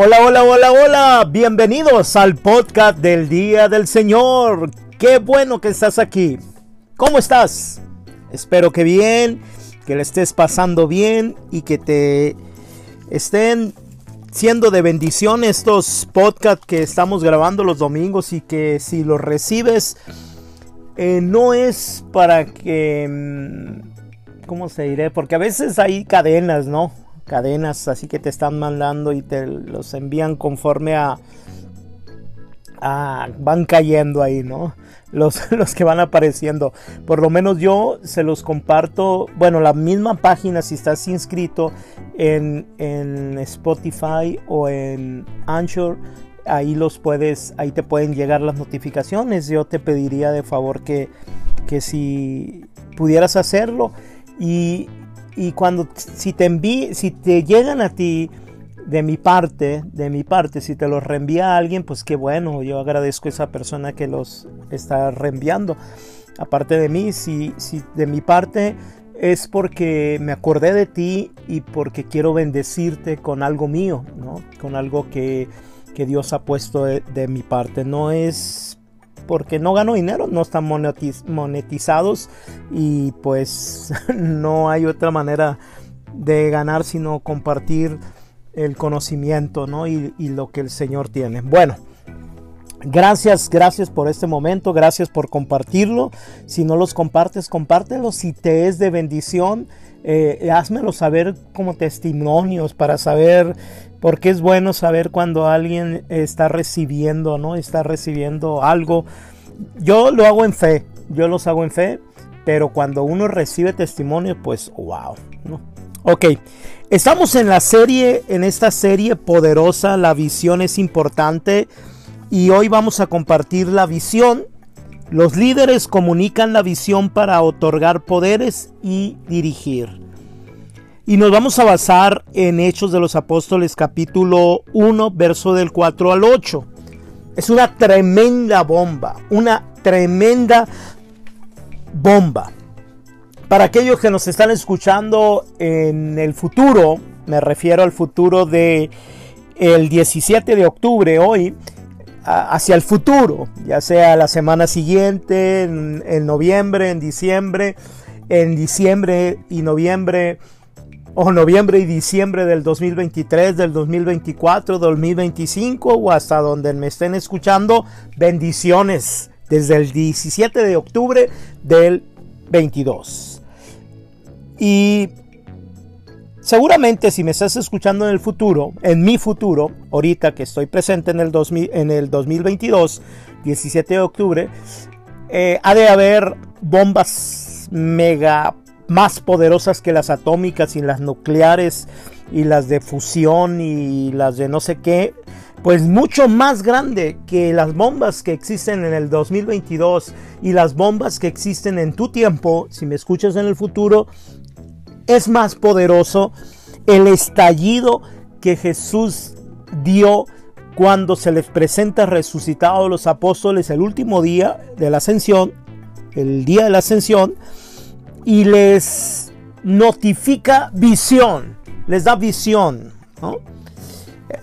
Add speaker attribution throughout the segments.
Speaker 1: Hola, hola, hola, hola. Bienvenidos al podcast del Día del Señor. Qué bueno que estás aquí. ¿Cómo estás? Espero que bien, que le estés pasando bien y que te estén siendo de bendición estos podcasts que estamos grabando los domingos y que si los recibes eh, no es para que... Mm, ¿Cómo se diré? Porque a veces hay cadenas, ¿no? Cadenas así que te están mandando y te los envían conforme a, van cayendo ahí, ¿no? Los, los, que van apareciendo. Por lo menos yo se los comparto, bueno, la misma página si estás inscrito en, en Spotify o en Anchor, ahí los puedes, ahí te pueden llegar las notificaciones. Yo te pediría de favor que, que si pudieras hacerlo y, y cuando si te enví, si te llegan a ti de mi parte, de mi parte, si te los reenvía a alguien, pues qué bueno, yo agradezco a esa persona que los está reenviando. Aparte de mí, si, si de mi parte es porque me acordé de ti y porque quiero bendecirte con algo mío, ¿no? Con algo que, que Dios ha puesto de, de mi parte. No es porque no gano dinero, no están monetizados y pues no hay otra manera de ganar sino compartir el conocimiento ¿no? y, lo que el Señor tiene. Bueno, Gracias, gracias por este momento, gracias por compartirlo. Si no los compartes, compártelo. Si te es de bendición, eh, házmelo saber como testimonios para saber, porque es bueno saber cuando alguien está recibiendo, ¿no? Está recibiendo algo. Yo lo hago en fe, yo los hago en fe, pero cuando uno recibe testimonio, pues wow, ¿no? Ok, estamos en la serie, en esta serie poderosa, la visión es importante y hoy vamos a compartir la visión. Los líderes comunican la visión para otorgar poderes y dirigir. Y nos vamos a basar en Hechos de los Apóstoles capítulo 1, verso del 4 al 8. Es una tremenda bomba, una tremenda bomba. Para aquellos que nos están escuchando en el futuro, me refiero al futuro de el 17 de octubre hoy, hacia el futuro, ya sea la semana siguiente, en, noviembre, en diciembre, en diciembre y noviembre, o noviembre y diciembre del 2023, del 2024, 2025 o hasta donde me estén escuchando, bendiciones desde el 17 de octubre del 22. Y Seguramente si me estás escuchando en el futuro, en mi futuro, ahorita que estoy presente en el, 2000, en el 2022, 17 de octubre, eh, ha de haber bombas mega más poderosas que las atómicas y las nucleares y las de fusión y las de no sé qué, pues mucho más grande que las bombas que existen en el 2022 y las bombas que existen en tu tiempo, si me escuchas en el futuro, es más poderoso el estallido que Jesús dio cuando se les presenta resucitado a los apóstoles el último día de la ascensión, el día de la ascensión, y les notifica visión, les da visión.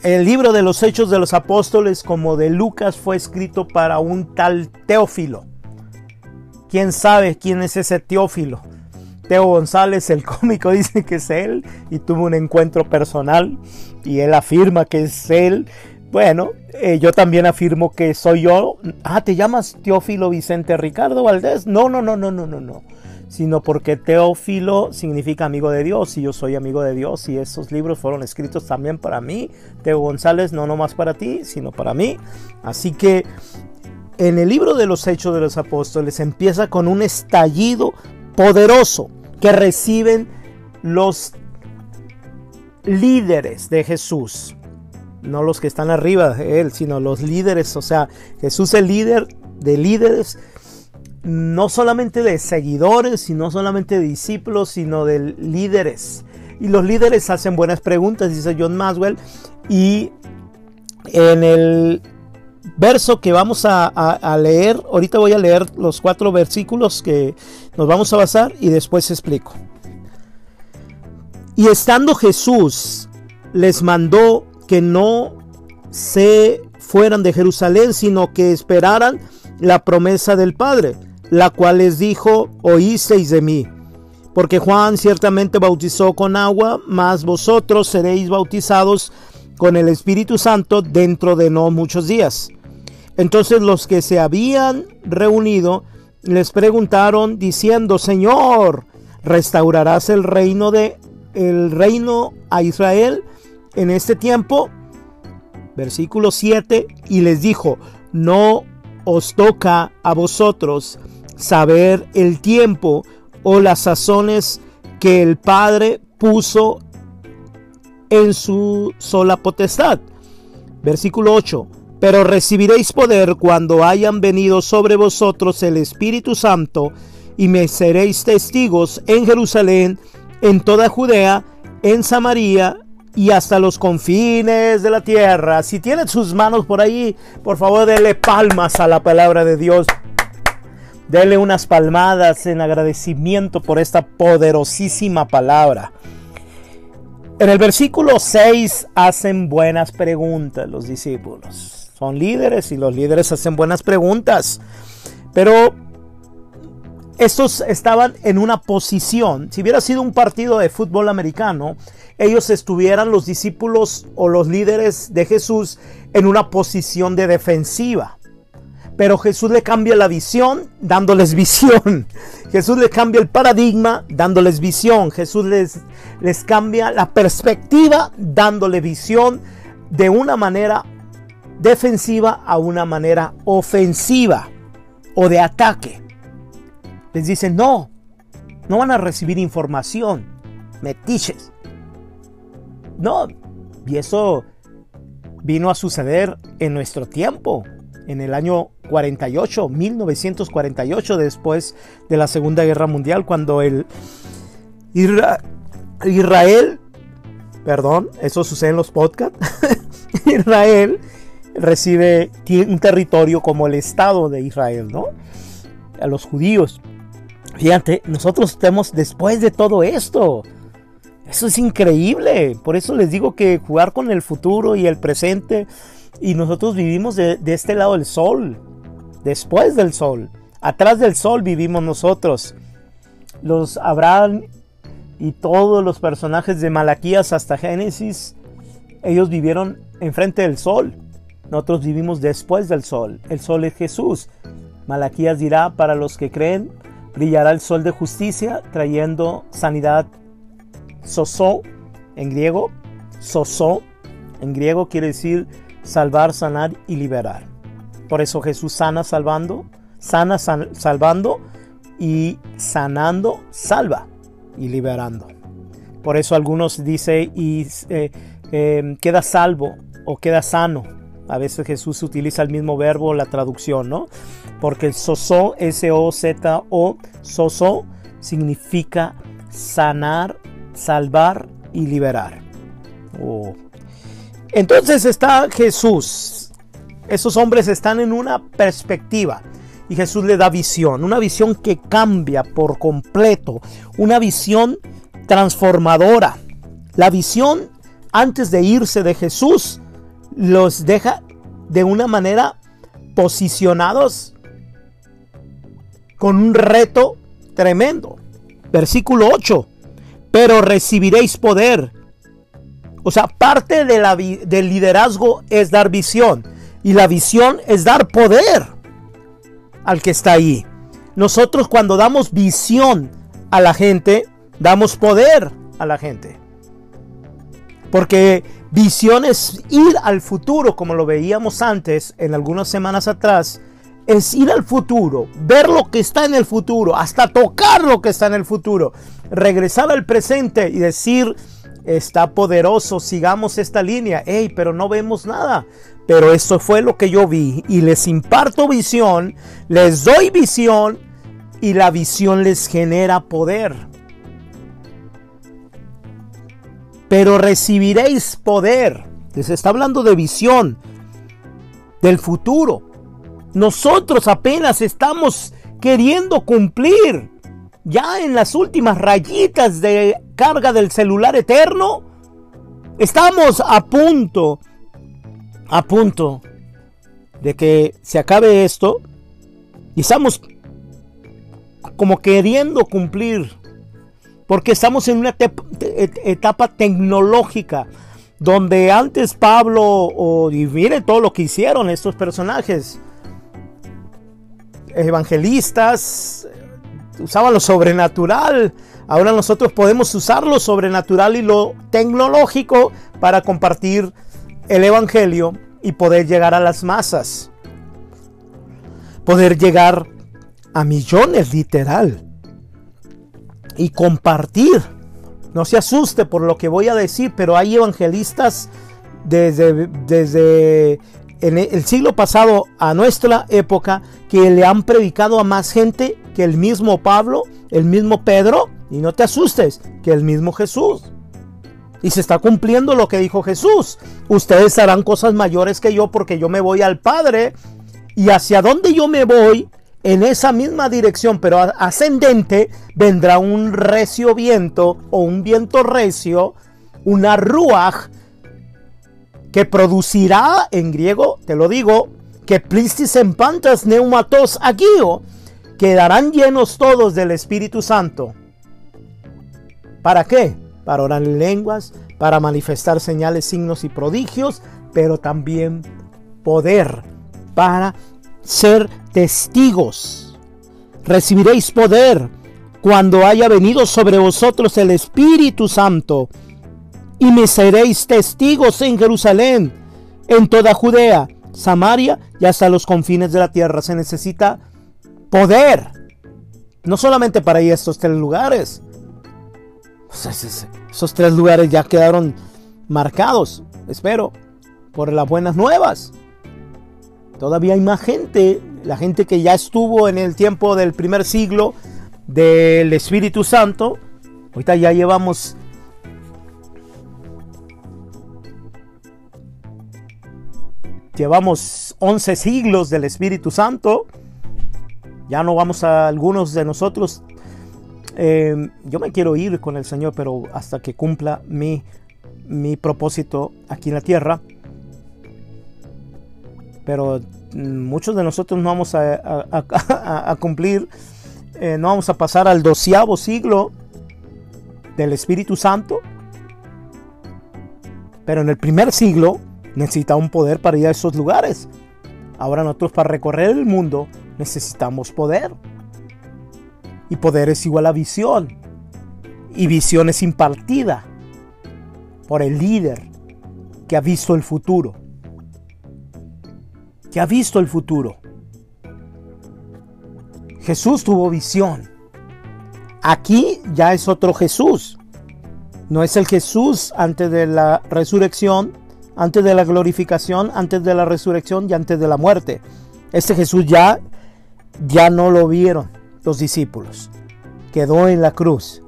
Speaker 1: El libro de los Hechos de los Apóstoles, como de Lucas, fue escrito para un tal Teófilo. ¿Quién sabe quién es ese Teófilo? Teo González, el cómico, dice que es él y tuvo un encuentro personal y él afirma que es él. Bueno, eh, yo también afirmo que soy yo. Ah, ¿te llamas Teófilo Vicente Ricardo Valdés? No, no, no, no, no, no, no. Sino porque Teófilo significa amigo de Dios y yo soy amigo de Dios y esos libros fueron escritos también para mí. Teo González, no nomás para ti, sino para mí. Así que en el libro de los Hechos de los Apóstoles empieza con un estallido poderoso que reciben los líderes de Jesús. No los que están arriba de él, sino los líderes. O sea, Jesús es líder de líderes, no solamente de seguidores, sino solamente de discípulos, sino de líderes. Y los líderes hacen buenas preguntas, dice John Maswell. Y en el verso que vamos a, leer, ahorita voy a leer los cuatro versículos que nos vamos a basar y después explico. Y estando Jesús les mandó que no se fueran de Jerusalén, sino que esperaran la promesa del Padre, la cual les dijo, oísteis de mí. Porque Juan ciertamente bautizó con agua, mas vosotros seréis bautizados con el Espíritu Santo dentro de no muchos días. Entonces los que se habían reunido les preguntaron diciendo, Señor, ¿restaurarás el reino de el reino a Israel en este tiempo? Versículo 7, y les dijo, no os toca a vosotros saber el tiempo o las sazones que el Padre puso en su sola potestad. Versículo 8. Pero recibiréis poder cuando hayan venido sobre vosotros el Espíritu Santo y me seréis testigos en Jerusalén, en toda Judea, en Samaria y hasta los confines de la tierra. Si tienen sus manos por ahí, por favor, denle palmas a la palabra de Dios. Denle unas palmadas en agradecimiento por esta poderosísima palabra. En el versículo 6 hacen buenas preguntas los discípulos. Son líderes y los líderes hacen buenas preguntas. Pero estos estaban en una posición, si hubiera sido un partido de fútbol americano, ellos estuvieran los discípulos o los líderes de Jesús en una posición de defensiva. Pero Jesús le cambia la visión dándoles visión. Jesús le cambia el paradigma dándoles visión. Jesús les, les cambia la perspectiva dándole visión de una manera defensiva a una manera ofensiva o de ataque. Les dice, no, no van a recibir información, metiches. No, y eso vino a suceder en nuestro tiempo, en el año 48, 1948, después de la Segunda Guerra Mundial, cuando el Israel, perdón, eso sucede en los podcasts, Israel recibe un territorio como el Estado de Israel, ¿no? A los judíos. Fíjate, nosotros estamos después de todo esto. Eso es increíble. Por eso les digo que jugar con el futuro y el presente. Y nosotros vivimos de, este lado del sol. Después del sol. Atrás del sol vivimos nosotros. Los Abraham y todos los personajes de Malaquías hasta Génesis. Ellos vivieron enfrente del sol. Nosotros vivimos después del sol. El sol es Jesús. Malaquías dirá para los que creen, brillará el sol de justicia trayendo sanidad Soso en griego, soso en griego quiere decir salvar, sanar y liberar. Por eso Jesús sana salvando, sana salvando y sanando salva y liberando. Por eso algunos dicen y eh, em, queda salvo o queda sano. A veces Jesús utiliza el mismo verbo, la traducción, ¿no? Porque el soso, S-O-Z-O, soso, significa sanar salvar y liberar. Oh. Entonces está Jesús. Esos hombres están en una perspectiva y Jesús le da visión, una visión que cambia por completo, una visión transformadora. La visión antes de irse de Jesús los deja de una manera posicionados con un reto tremendo. Versículo 8 pero recibiréis poder. O sea, parte de la, del liderazgo es dar visión y la visión es dar poder al que está ahí. Nosotros cuando damos visión a la gente, damos poder a la gente. Porque visión es ir al futuro, como lo veíamos antes, en algunas semanas atrás, es ir al futuro, ver lo que está en el futuro, hasta tocar lo que está en el futuro, regresar al presente y decir, está poderoso, sigamos esta línea, hey, pero no vemos nada. Pero eso fue lo que yo vi y les imparto visión, les doy visión y la visión les genera poder. Pero recibiréis poder. Les está hablando de visión del futuro. Nosotros apenas estamos queriendo cumplir ya en las últimas rayitas de carga del celular eterno. Estamos a punto a punto de que se acabe esto y estamos como queriendo cumplir, porque estamos en una etapa tecnológica donde antes Pablo, o, y mire todo lo que hicieron estos personajes, evangelistas, usaban lo sobrenatural, ahora nosotros podemos usar lo sobrenatural y lo tecnológico para compartir el Evangelio y poder llegar a las masas, poder llegar a millones literal y compartir. No se asuste por lo que voy a decir, pero hay evangelistas desde, desde el siglo pasado a nuestra época que le han predicado a más gente que el mismo Pablo, el mismo Pedro, y no te asustes, que el mismo Jesús. Y se está cumpliendo lo que dijo Jesús. Ustedes harán cosas mayores que yo porque yo me voy al Padre. Y hacia donde yo me voy, en esa misma dirección, pero ascendente, vendrá un recio viento o un viento recio, una ruach, que producirá, en griego, te lo digo, que plistis en pantas neumatos agio, quedarán llenos todos del Espíritu Santo. ¿Para qué? Para orar en lenguas, para manifestar señales, signos y prodigios, pero también poder para ser testigos. Recibiréis poder cuando haya venido sobre vosotros el Espíritu Santo. Y me seréis testigos en Jerusalén, en toda Judea, Samaria y hasta los confines de la tierra. Se necesita poder. No solamente para ir a estos tres lugares. Esos tres lugares ya quedaron marcados, espero, por las buenas nuevas. Todavía hay más gente, la gente que ya estuvo en el tiempo del primer siglo del Espíritu Santo. Ahorita ya llevamos llevamos 11 siglos del Espíritu Santo. Ya no vamos a algunos de nosotros. Eh, yo me quiero ir con el Señor, pero hasta que cumpla mi, mi propósito aquí en la tierra pero mm, muchos de nosotros no vamos a, cumplir, eh, no vamos a pasar al doceavo siglo del Espíritu Santo, pero en el primer siglo necesitaba un poder para ir a esos lugares. Ahora nosotros para recorrer el mundo necesitamos poder. Y poder es igual a visión. Y visión es impartida por el líder que ha visto el futuro ha visto el futuro. Jesús tuvo visión. Aquí ya es otro Jesús. No es el Jesús antes de la resurrección, antes de la glorificación, antes de la resurrección y antes de la muerte. Este Jesús ya ya no lo vieron los discípulos. Quedó en la cruz.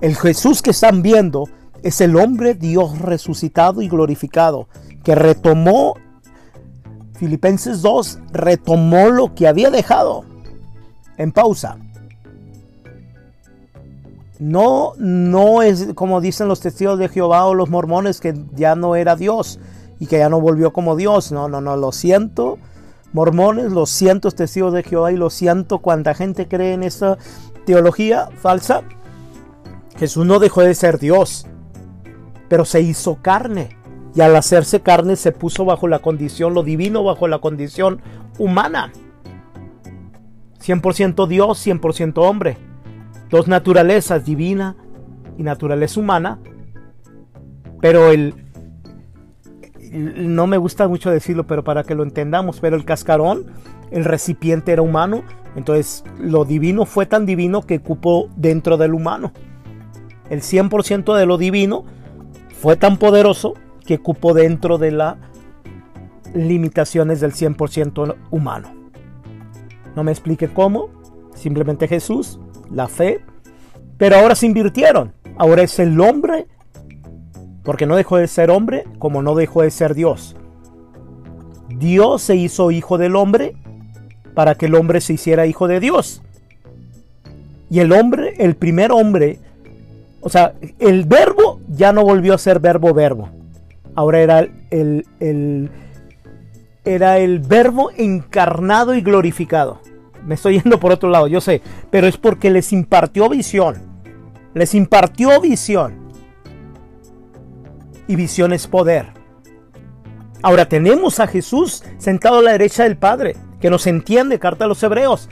Speaker 1: El Jesús que están viendo es el hombre Dios resucitado y glorificado, que retomó Filipenses 2 retomó lo que había dejado en pausa. No, no es como dicen los testigos de Jehová o los mormones que ya no era Dios y que ya no volvió como Dios. No, no, no, lo siento. Mormones, lo siento testigos de Jehová y lo siento cuánta gente cree en esta teología falsa. Jesús no dejó de ser Dios, pero se hizo carne y al hacerse carne se puso bajo la condición, lo divino bajo la condición humana. 100% Dios, 100% hombre. Dos naturalezas, divina y naturaleza humana. Pero el, no me gusta mucho decirlo, pero para que lo entendamos, pero el cascarón, el recipiente era humano, entonces lo divino fue tan divino que cupó dentro del humano. El 100% de lo divino fue tan poderoso que cupo dentro de las limitaciones del 100% humano. No me explique cómo, simplemente Jesús, la fe, pero ahora se invirtieron. Ahora es el hombre, porque no dejó de ser hombre como no dejó de ser Dios. Dios se hizo hijo del hombre para que el hombre se hiciera hijo de Dios. Y el hombre, el primer hombre, o sea, el verbo ya no volvió a ser verbo verbo ahora era el, era el verbo encarnado y glorificado. Me estoy yendo por otro lado, yo sé, pero es porque les impartió visión. Les impartió visión. Y visión es poder. Ahora tenemos a Jesús sentado a la derecha del Padre, que nos entiende, carta a los hebreos.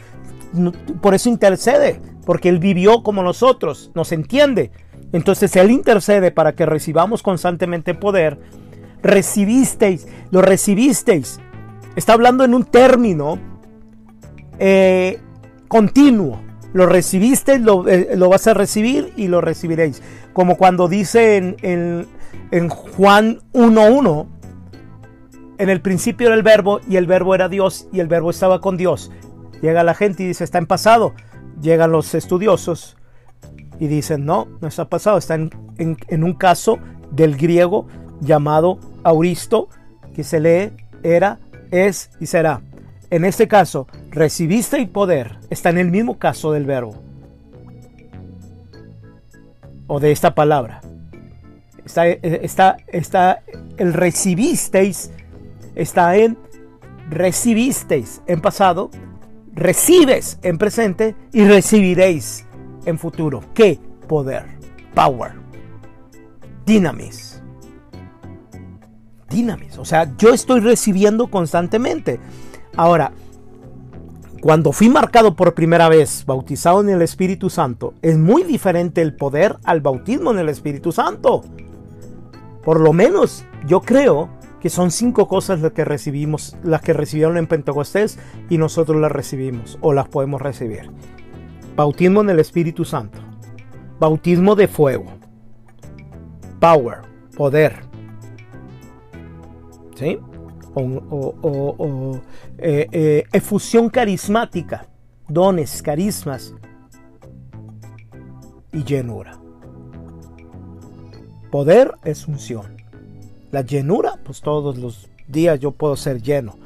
Speaker 1: Por eso intercede, porque Él vivió como nosotros, nos entiende. Entonces Él intercede para que recibamos constantemente poder. Recibisteis, lo recibisteis. Está hablando en un término eh, continuo. Lo recibisteis, lo, eh, lo, vas a recibir y lo recibiréis. Como cuando dice en, en, en Juan 1.1, en el principio era el verbo y el verbo era Dios y el verbo estaba con Dios. Llega la gente y dice, está en pasado. Llegan los estudiosos y dicen, no, no está pasado, está en, en, un caso del griego llamado auristo, que se lee era, es y será. En este caso, recibiste y poder está en el mismo caso del verbo o de esta palabra. Está, está, está el recibisteis está en recibisteis en pasado, recibes en presente y recibiréis en futuro. ¿Qué? Poder, power, dinamis. Dinamis. O sea, yo estoy recibiendo constantemente. Ahora, cuando fui marcado por primera vez, bautizado en el Espíritu Santo, es muy diferente el poder al bautismo en el Espíritu Santo. Por lo menos yo creo que son cinco cosas las que recibimos, las que recibieron en Pentecostés y nosotros las recibimos o las podemos recibir. Bautismo en el Espíritu Santo. Bautismo de fuego. Power, poder. ¿Sí? O, eh, eh, efusión carismática, dones, carismas y llenura. Poder es unción. La llenura, pues todos los días yo puedo ser lleno.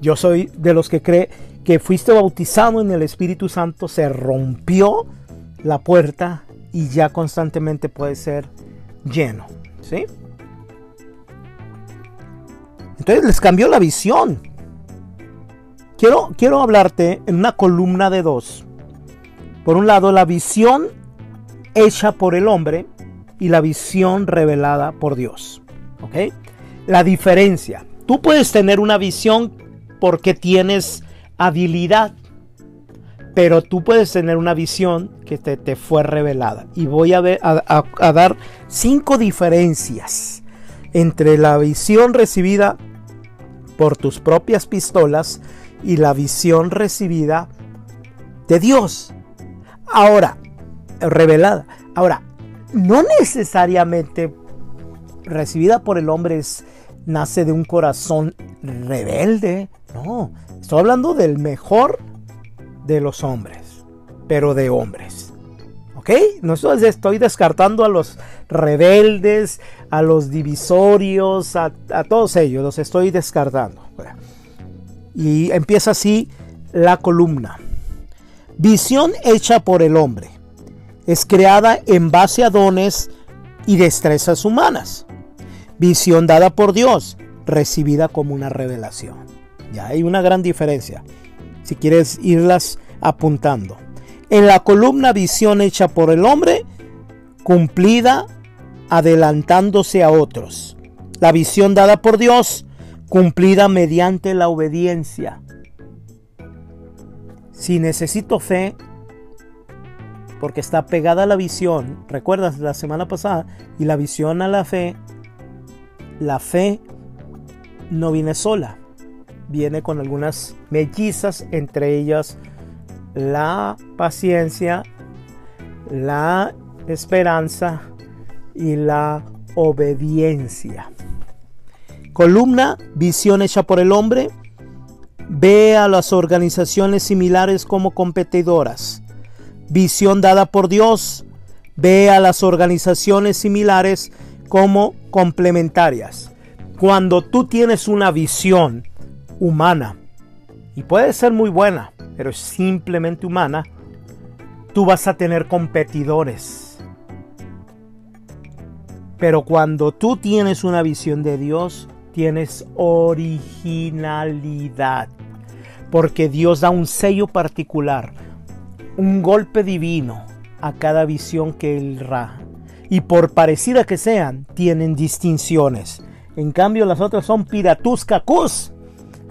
Speaker 1: Yo soy de los que cree que fuiste bautizado en el Espíritu Santo, se rompió la puerta y ya constantemente puede ser lleno. ¿Sí? Entonces les cambió la visión. Quiero, quiero hablarte en una columna de dos. Por un lado, la visión hecha por el hombre y la visión revelada por Dios. ¿Ok? La diferencia. Tú puedes tener una visión porque tienes habilidad, pero tú puedes tener una visión que te, fue revelada. Y voy a, ver, a, dar cinco diferencias entre la visión recibida por tus propias pistolas y la visión recibida de Dios. Ahora, revelada. Ahora, no necesariamente recibida por el hombre es, nace de un corazón rebelde. No, estoy hablando del mejor de los hombres, pero de hombres. ¿Ok? No estoy descartando a los rebeldes, a los divisorios, a, a todos ellos, los estoy descartando. Y empieza así la columna. Visión hecha por el hombre. Es creada en base a dones y destrezas humanas. Visión dada por Dios, recibida como una revelación. Ya hay una gran diferencia. Si quieres irlas apuntando. En la columna visión hecha por el hombre, cumplida adelantándose a otros. La visión dada por Dios, cumplida mediante la obediencia. Si necesito fe, porque está pegada a la visión, recuerdas la semana pasada, y la visión a la fe la fe no viene sola, viene con algunas mellizas, entre ellas la paciencia, la esperanza y la obediencia. Columna, visión hecha por el hombre, ve a las organizaciones similares como competidoras. Visión dada por Dios, ve a las organizaciones similares como complementarias. Cuando tú tienes una visión humana, y puede ser muy buena, pero simplemente humana, tú vas a tener competidores. Pero cuando tú tienes una visión de Dios, tienes originalidad. Porque Dios da un sello particular, un golpe divino a cada visión que Él da. Y por parecida que sean, tienen distinciones. En cambio, las otras son piratuscacus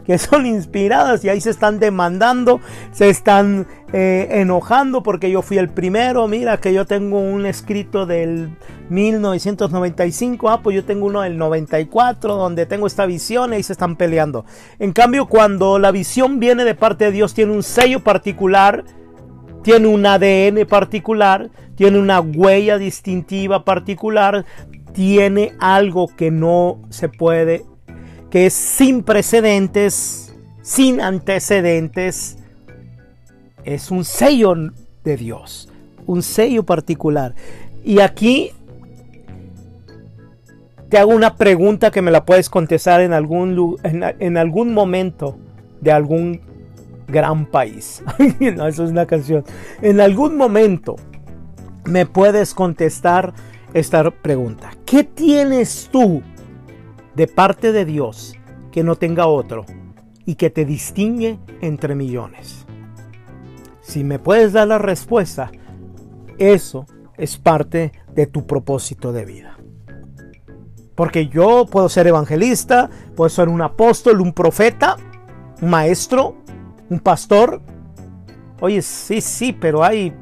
Speaker 1: que son inspiradas y ahí se están demandando, se están eh, enojando porque yo fui el primero. Mira que yo tengo un escrito del 1995, ah, pues yo tengo uno del 94 donde tengo esta visión y ahí se están peleando. En cambio, cuando la visión viene de parte de Dios, tiene un sello particular, tiene un ADN particular, tiene una huella distintiva particular, tiene algo que no se puede que es sin precedentes, sin antecedentes. Es un sello de Dios, un sello particular. Y aquí te hago una pregunta que me la puedes contestar en algún, en, algún momento de algún gran país. no, eso es una canción. En algún momento me puedes contestar esta pregunta. ¿Qué tienes tú de parte de Dios que no tenga otro y que te distingue entre millones? Si me puedes dar la respuesta, eso es parte de tu propósito de vida. Porque yo puedo ser evangelista, puedo ser un apóstol, un profeta, un maestro, un pastor. Oye, sí, sí, pero hay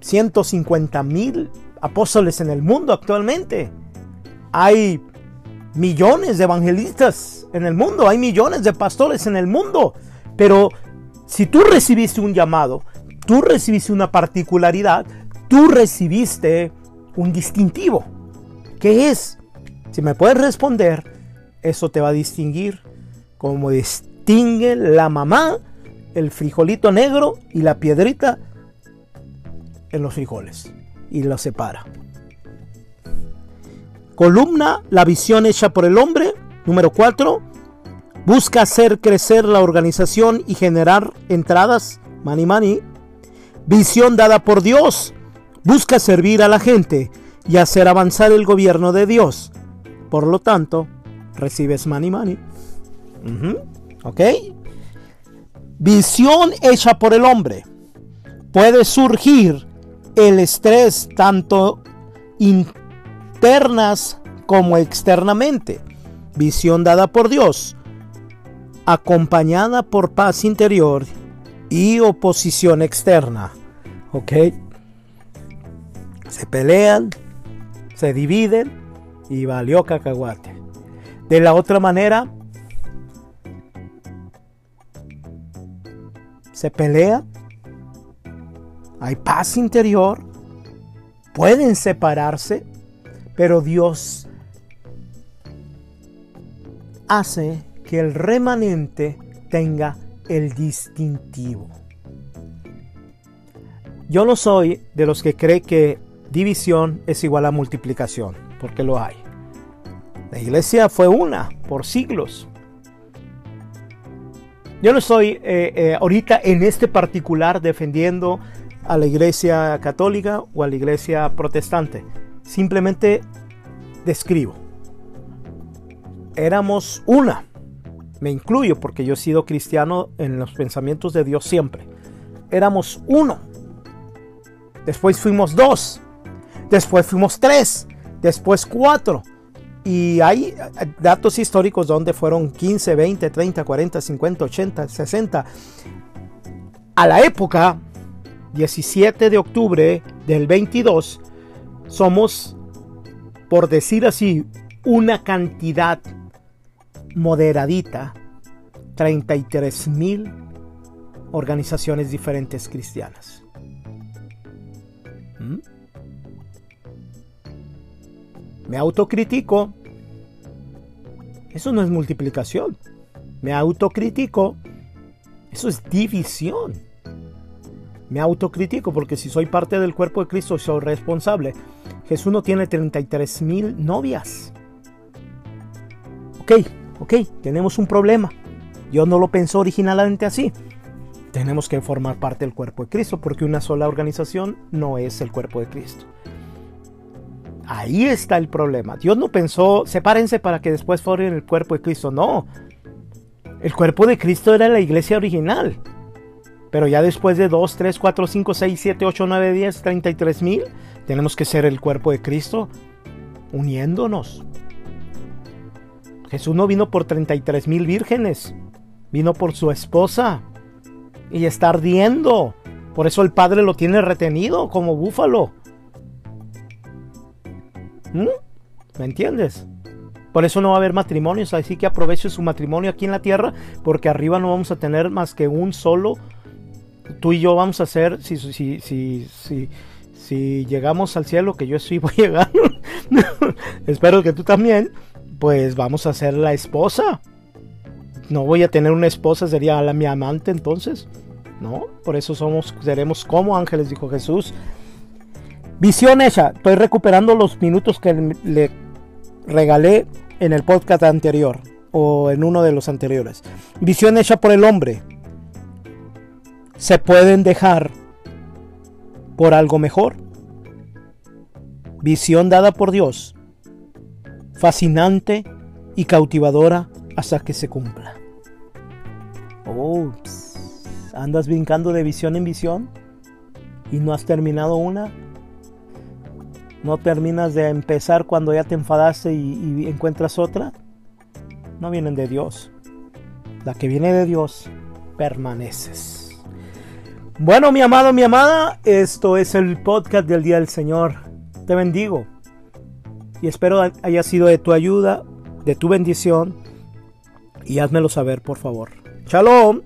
Speaker 1: 150 mil apóstoles en el mundo actualmente. Hay millones de evangelistas en el mundo, hay millones de pastores en el mundo. Pero si tú recibiste un llamado, tú recibiste una particularidad, tú recibiste un distintivo. ¿Qué es? Si me puedes responder, eso te va a distinguir como distingue la mamá, el frijolito negro y la piedrita en los frijoles y lo separa. Columna, la visión hecha por el hombre. Número 4. Busca hacer crecer la organización y generar entradas. Money, money. Visión dada por Dios. Busca servir a la gente y hacer avanzar el gobierno de Dios. Por lo tanto, recibes money, money. ¿Ok? Visión hecha por el hombre. Puede surgir el estrés tanto internas como externamente. Visión dada por Dios, acompañada por paz interior y oposición externa. ¿Ok? Se pelean, se dividen y valió cacahuate. De la otra manera, se pelea hay paz interior, pueden separarse, pero Dios hace que el remanente tenga el distintivo. Yo no soy de los que cree que división es igual a multiplicación, porque lo hay. La iglesia fue una por siglos. Yo no estoy eh, eh, ahorita en este particular defendiendo a la iglesia católica o a la iglesia protestante. Simplemente describo. Éramos una. Me incluyo porque yo he sido cristiano en los pensamientos de Dios siempre. Éramos uno. Después fuimos dos. Después fuimos tres. Después cuatro. Y hay datos históricos donde fueron 15, 20, 30, 40, 50, 80, 60. A la época 17 de octubre del 22, somos, por decir así, una cantidad moderadita, 33 mil organizaciones diferentes cristianas. ¿Mm? Me autocritico. Eso no es multiplicación. Me autocritico. Eso es división me autocritico porque si soy parte del cuerpo de Cristo soy responsable. Jesús no tiene 33 mil novias. Ok, ok, tenemos un problema. Dios no lo pensó originalmente así. Tenemos que formar parte del cuerpo de Cristo porque una sola organización no es el cuerpo de Cristo. Ahí está el problema. Dios no pensó, sepárense para que después formen el cuerpo de Cristo. No. El cuerpo de Cristo era la iglesia original. Pero ya después de 2, 3, 4, 5, 6, 7, 8, 9, 10, 33 mil, tenemos que ser el cuerpo de Cristo uniéndonos. Jesús no vino por 33 mil vírgenes, vino por su esposa y está ardiendo. Por eso el Padre lo tiene retenido como búfalo. ¿Mm? ¿Me entiendes? Por eso no va a haber matrimonios, así que aproveche su matrimonio aquí en la tierra, porque arriba no vamos a tener más que un solo. Tú y yo vamos a ser, si, si, si, si, si llegamos al cielo, que yo sí voy a llegar, espero que tú también, pues vamos a ser la esposa. No voy a tener una esposa, sería la mi amante entonces. No, por eso somos, seremos como ángeles, dijo Jesús. Visión hecha. Estoy recuperando los minutos que le regalé en el podcast anterior o en uno de los anteriores. Visión hecha por el hombre. Se pueden dejar por algo mejor. Visión dada por Dios. Fascinante y cautivadora hasta que se cumpla. ¿Andas brincando de visión en visión? ¿Y no has terminado una? no terminas de empezar cuando ya te enfadaste y, encuentras otra, no vienen de Dios. La que viene de Dios, permaneces. Bueno, mi amado, mi amada, esto es el podcast del Día del Señor. Te bendigo y espero haya sido de tu ayuda, de tu bendición y házmelo saber, por favor. Shalom.